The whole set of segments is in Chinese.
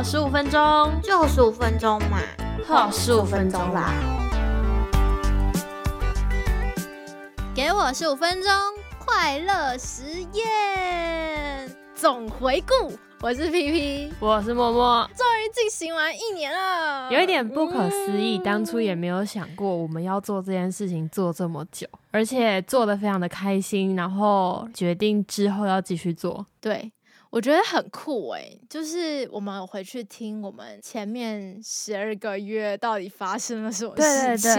好十五分钟，就十五分钟嘛，好十五分钟啦。给我十五分钟快乐实验总回顾。我是 P P，我是默默，终于进行完一年了，有一点不可思议。当初也没有想过我们要做这件事情做这么久，而且做的非常的开心，然后决定之后要继续做。对。我觉得很酷哎，就是我们回去听我们前面十二个月到底发生了什么事情。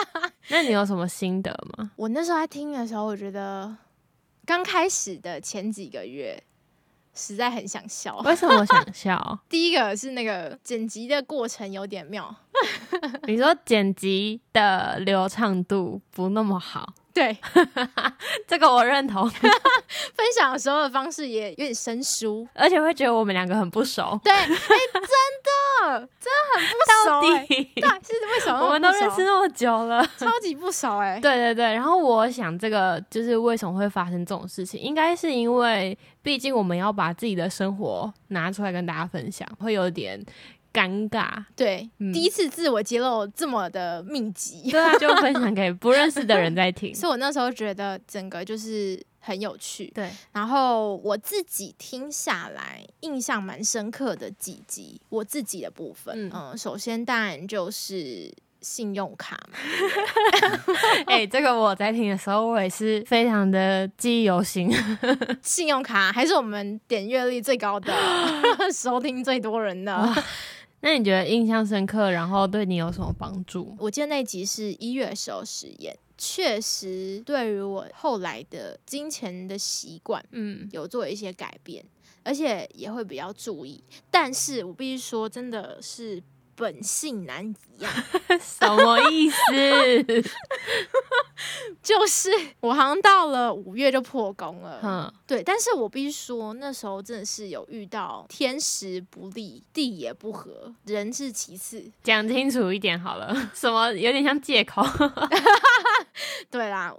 那你有什么心得吗？我那时候在听的时候，我觉得刚开始的前几个月实在很想笑。为什么想笑？第一个是那个剪辑的过程有点妙。你说剪辑的流畅度不那么好。对，这个我认同。分享的时候的方式也有点生疏，而且会觉得我们两个很不熟。对，哎，真的，真的很不熟。到底对，是为什么？我们都认识那么久了，超级不熟哎。对对对，然后我想，这个就是为什么会发生这种事情，应该是因为，毕竟我们要把自己的生活拿出来跟大家分享，会有点。尴尬，对，第一次自我揭露这么的密集，对啊，就分享给不认识的人在听，所以我那时候觉得整个就是很有趣，对。然后我自己听下来，印象蛮深刻的几集，我自己的部分，嗯，首先当然就是信用卡嘛，哎，这个我在听的时候，我也是非常的记忆犹新。信用卡还是我们点阅率最高的，收听最多人的。那你觉得印象深刻，然后对你有什么帮助？我记得那集是一月时候实验，确实对于我后来的金钱的习惯，嗯，有做一些改变，而且也会比较注意。但是我必须说，真的是。本性难移啊，什么意思？就是我好像到了五月就破功了，嗯，对。但是我必须说，那时候真的是有遇到天时不利，地也不合，人是其次。讲清楚一点好了，什么有点像借口？对啦，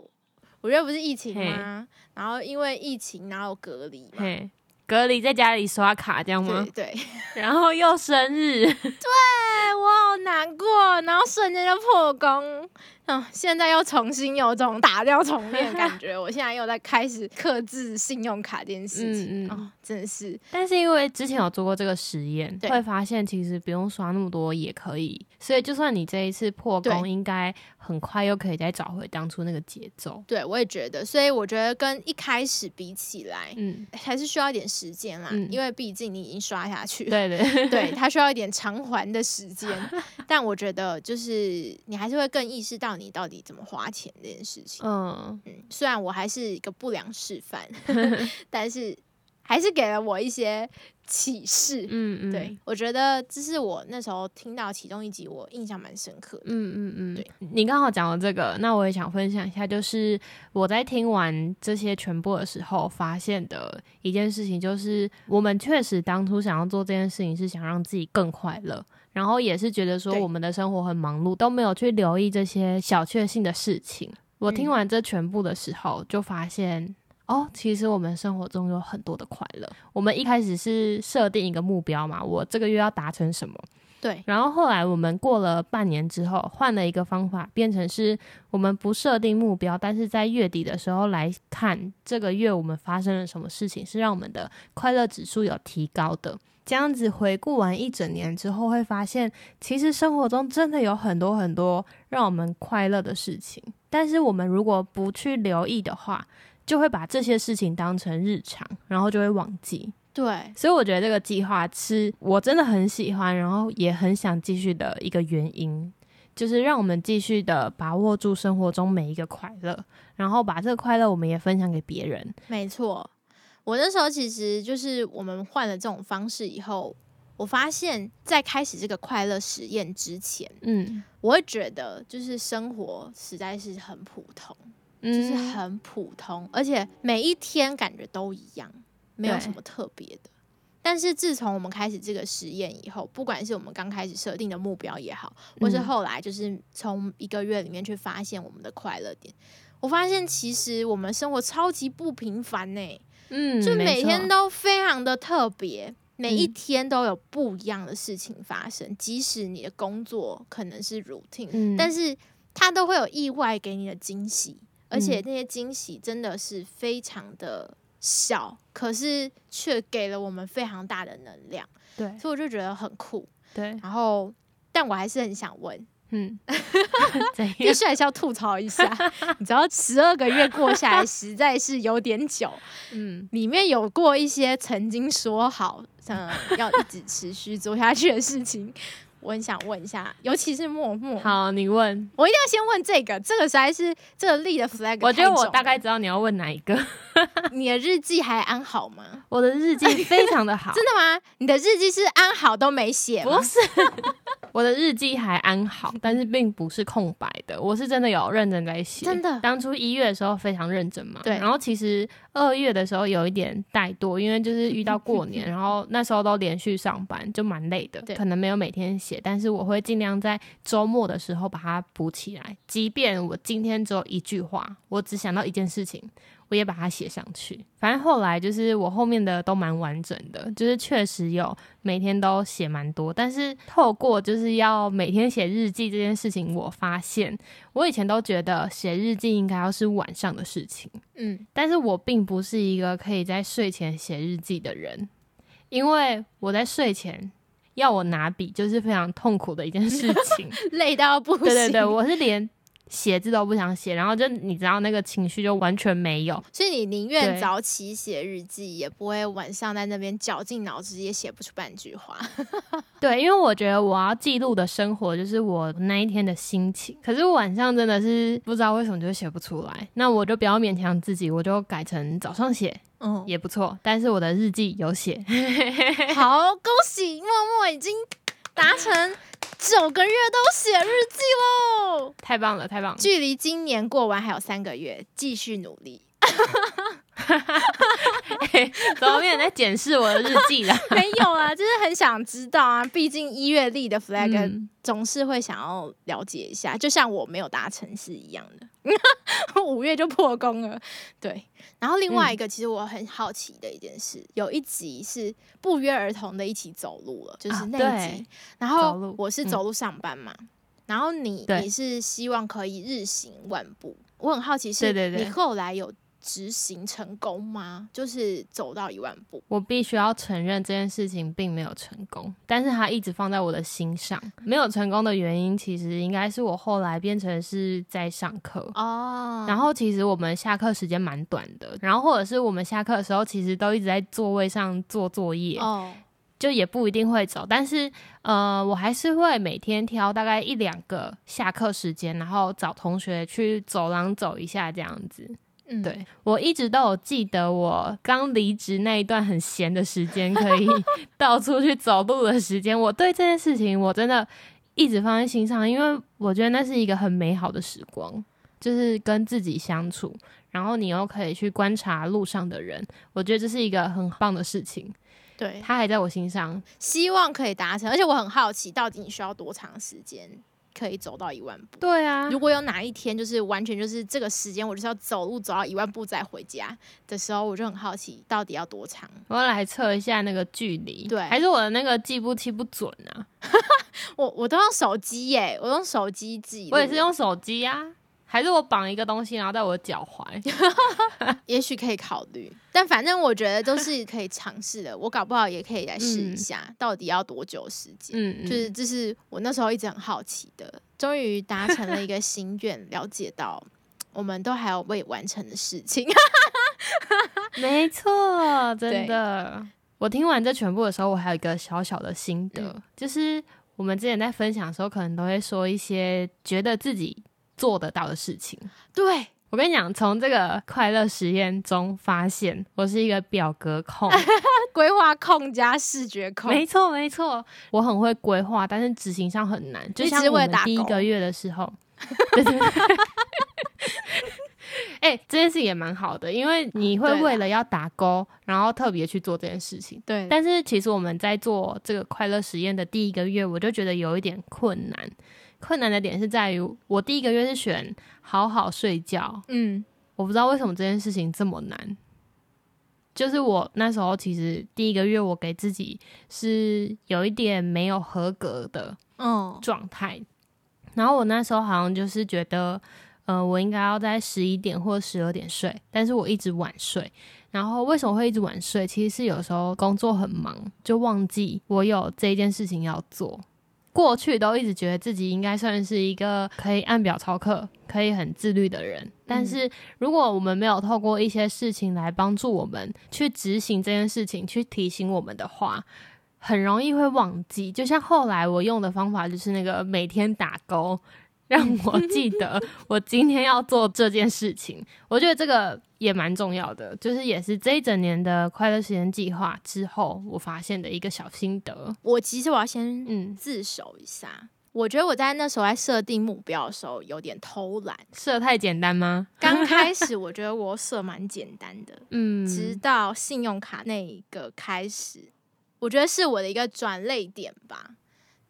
五月不是疫情吗？然后因为疫情，然后隔离嘛。隔离在家里刷卡这样吗？对，然后又生日，对我好难过，然后瞬间就破功。嗯，现在又重新有种打掉重练的感觉。我现在又在开始克制信用卡这件事情哦，真的是。但是因为之前有做过这个实验，会发现其实不用刷那么多也可以。所以就算你这一次破功，应该很快又可以再找回当初那个节奏。对，我也觉得。所以我觉得跟一开始比起来，嗯，还是需要一点时间啦。因为毕竟你已经刷下去，对对对，它需要一点偿还的时间。但我觉得就是你还是会更意识到。你到底怎么花钱这件事情？嗯嗯，虽然我还是一个不良示范，但是还是给了我一些启示。嗯嗯，对我觉得这是我那时候听到其中一集，我印象蛮深刻的。嗯嗯嗯，对你刚好讲了这个，那我也想分享一下，就是我在听完这些全部的时候，发现的一件事情，就是我们确实当初想要做这件事情，是想让自己更快乐。然后也是觉得说我们的生活很忙碌，都没有去留意这些小确幸的事情。我听完这全部的时候，就发现哦，其实我们生活中有很多的快乐。我们一开始是设定一个目标嘛，我这个月要达成什么？对。然后后来我们过了半年之后，换了一个方法，变成是我们不设定目标，但是在月底的时候来看这个月我们发生了什么事情，是让我们的快乐指数有提高的。这样子回顾完一整年之后，会发现其实生活中真的有很多很多让我们快乐的事情，但是我们如果不去留意的话，就会把这些事情当成日常，然后就会忘记。对，所以我觉得这个计划是我真的很喜欢，然后也很想继续的一个原因，就是让我们继续的把握住生活中每一个快乐，然后把这个快乐我们也分享给别人。没错。我那时候其实就是我们换了这种方式以后，我发现，在开始这个快乐实验之前，嗯，我会觉得就是生活实在是很普通，就是很普通，而且每一天感觉都一样，没有什么特别的。但是自从我们开始这个实验以后，不管是我们刚开始设定的目标也好，或是后来就是从一个月里面去发现我们的快乐点，我发现其实我们生活超级不平凡呢。嗯，就每天都非常的特别，每一天都有不一样的事情发生，即使你的工作可能是 routine，但是它都会有意外给你的惊喜，而且那些惊喜真的是非常的小，可是却给了我们非常大的能量。对，所以我就觉得很酷。对，然后，但我还是很想问。嗯，必须还是要吐槽一下。你知道，十二个月过下来实在是有点久。嗯，里面有过一些曾经说好，嗯，要一直持续做下去的事情。我很想问一下，尤其是默默。好，你问我一定要先问这个，这个实在是这个立的 flag。我觉得我大概知道你要问哪一个。你的日记还安好吗？我的日记非常的好。真的吗？你的日记是安好都没写不是，我的日记还安好，但是并不是空白的。我是真的有认真在写。真的，当初一月的时候非常认真嘛。对。然后其实二月的时候有一点怠惰，因为就是遇到过年，然后那时候都连续上班，就蛮累的，可能没有每天写。但是我会尽量在周末的时候把它补起来，即便我今天只有一句话，我只想到一件事情。我也把它写上去，反正后来就是我后面的都蛮完整的，就是确实有每天都写蛮多。但是透过就是要每天写日记这件事情，我发现我以前都觉得写日记应该要是晚上的事情，嗯，但是我并不是一个可以在睡前写日记的人，因为我在睡前要我拿笔就是非常痛苦的一件事情，累到不行。对对对，我是连。写字都不想写，然后就你知道那个情绪就完全没有，所以你宁愿早起写日记，也不会晚上在那边绞尽脑汁也写不出半句话。对，因为我觉得我要记录的生活就是我那一天的心情，可是晚上真的是不知道为什么就写不出来，那我就不要勉强自己，我就改成早上写，嗯，也不错。但是我的日记有写，好，恭喜默默已经达成。九个月都写日记喽，太棒了，太棒了！距离今年过完还有三个月，继续努力。怎么没有在检视我的日记了？没有啊，就是很想知道啊。毕竟一月立的 flag 总是会想要了解一下，就像我没有达成是一样的。五月就破功了，对。然后另外一个，其实我很好奇的一件事，有一集是不约而同的一起走路了，就是那一集。然后我是走路上班嘛，然后你你是希望可以日行万步。我很好奇，是你后来有。执行成功吗？就是走到一万步，我必须要承认这件事情并没有成功，但是它一直放在我的心上。没有成功的原因，其实应该是我后来变成是在上课哦。然后其实我们下课时间蛮短的，然后或者是我们下课的时候，其实都一直在座位上做作业哦，就也不一定会走。但是呃，我还是会每天挑大概一两个下课时间，然后找同学去走廊走一下这样子。嗯，对我一直都有记得，我刚离职那一段很闲的时间，可以到处去走路的时间。我对这件事情，我真的一直放在心上，因为我觉得那是一个很美好的时光，就是跟自己相处，然后你又可以去观察路上的人，我觉得这是一个很棒的事情。对，他还在我心上，希望可以达成。而且我很好奇，到底你需要多长时间？可以走到一万步。对啊，如果有哪一天就是完全就是这个时间，我就是要走路走到一万步再回家的时候，我就很好奇到底要多长。我要来测一下那个距离，对，还是我的那个计步器不准啊？我我都用手机耶，我用手机记，我也是用手机啊。还是我绑一个东西，然后在我的脚踝，也许可以考虑。但反正我觉得都是可以尝试的，我搞不好也可以来试一下，到底要多久时间？嗯，就是这是我那时候一直很好奇的。终于达成了一个心愿，了解到我们都还有未完成的事情。没错，真的。我听完这全部的时候，我还有一个小小的心得，就是我们之前在分享的时候，可能都会说一些觉得自己。做得到的事情，对我跟你讲，从这个快乐实验中发现，我是一个表格控、规划控加视觉控。没错，没错，我很会规划，但是执行上很难。就像我们第一个月的时候，对 对对。哎，这件事也蛮好的，因为你会为了要打勾，然后特别去做这件事情。对，但是其实我们在做这个快乐实验的第一个月，我就觉得有一点困难。困难的点是在于，我第一个月是选好好睡觉。嗯，我不知道为什么这件事情这么难。就是我那时候其实第一个月，我给自己是有一点没有合格的嗯状态，然后我那时候好像就是觉得，呃，我应该要在十一点或十二点睡，但是我一直晚睡。然后为什么会一直晚睡？其实是有时候工作很忙，就忘记我有这件事情要做。过去都一直觉得自己应该算是一个可以按表操课、可以很自律的人，但是如果我们没有透过一些事情来帮助我们去执行这件事情，去提醒我们的话，很容易会忘记。就像后来我用的方法，就是那个每天打勾。让我记得我今天要做这件事情，我觉得这个也蛮重要的，就是也是这一整年的快乐时间计划之后我发现的一个小心得。我其实我要先嗯自首一下，我觉得我在那时候在设定目标的时候有点偷懒，设太简单吗？刚开始我觉得我设蛮简单的，嗯，直到信用卡那一个开始，我觉得是我的一个转泪点吧。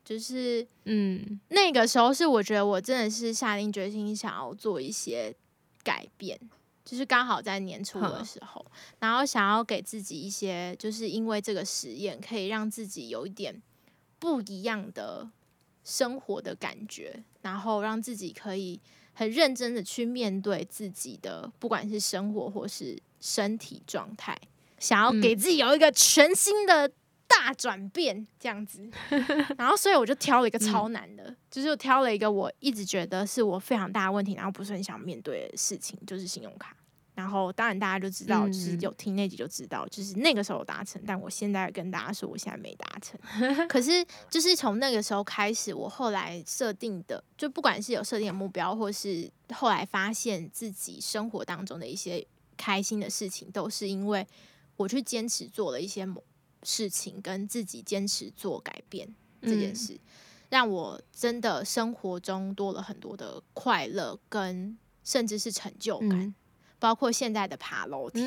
就是，嗯，那个时候是我觉得我真的是下定决心想要做一些改变，就是刚好在年初的时候，然后想要给自己一些，就是因为这个实验可以让自己有一点不一样的生活的感觉，然后让自己可以很认真的去面对自己的，不管是生活或是身体状态，想要给自己有一个全新的。大转变这样子，然后所以我就挑了一个超难的，就是挑了一个我一直觉得是我非常大的问题，然后不是很想面对的事情，就是信用卡。然后当然大家就知道，就是有听那集就知道，就是那个时候达成，但我现在跟大家说，我现在没达成。可是就是从那个时候开始，我后来设定的，就不管是有设定的目标，或是后来发现自己生活当中的一些开心的事情，都是因为我去坚持做了一些某。事情跟自己坚持做改变这件事，让我真的生活中多了很多的快乐，跟甚至是成就感。包括现在的爬楼梯，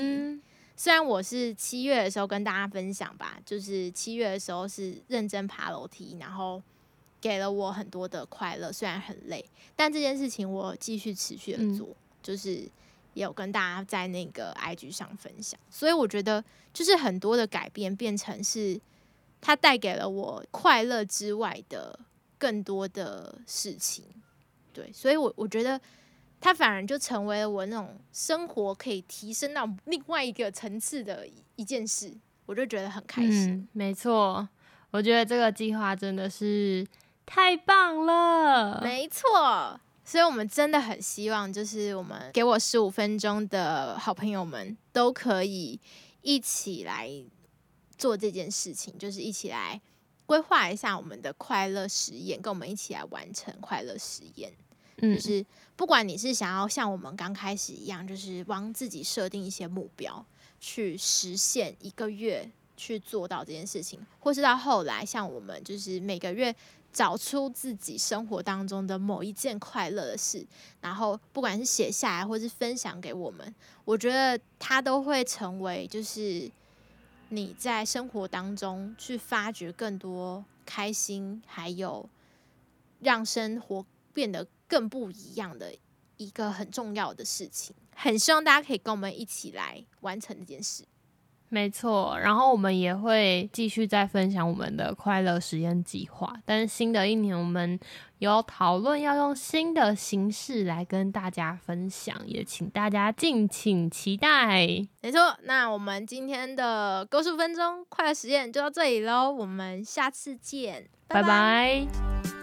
虽然我是七月的时候跟大家分享吧，就是七月的时候是认真爬楼梯，然后给了我很多的快乐，虽然很累，但这件事情我继续持续的做，就是。也有跟大家在那个 IG 上分享，所以我觉得就是很多的改变变成是它带给了我快乐之外的更多的事情，对，所以我我觉得它反而就成为了我那种生活可以提升到另外一个层次的一件事，我就觉得很开心。没错，我觉得这个计划真的是太棒了，没错。所以，我们真的很希望，就是我们给我十五分钟的好朋友们，都可以一起来做这件事情，就是一起来规划一下我们的快乐实验，跟我们一起来完成快乐实验。嗯，就是不管你是想要像我们刚开始一样，就是帮自己设定一些目标，去实现一个月去做到这件事情，或是到后来像我们，就是每个月。找出自己生活当中的某一件快乐的事，然后不管是写下来，或是分享给我们，我觉得它都会成为就是你在生活当中去发掘更多开心，还有让生活变得更不一样的一个很重要的事情。很希望大家可以跟我们一起来完成这件事。没错，然后我们也会继续再分享我们的快乐实验计划。但是新的一年，我们有讨论要用新的形式来跟大家分享，也请大家敬请期待。没错，那我们今天的九十分钟快乐实验就到这里喽，我们下次见，拜拜。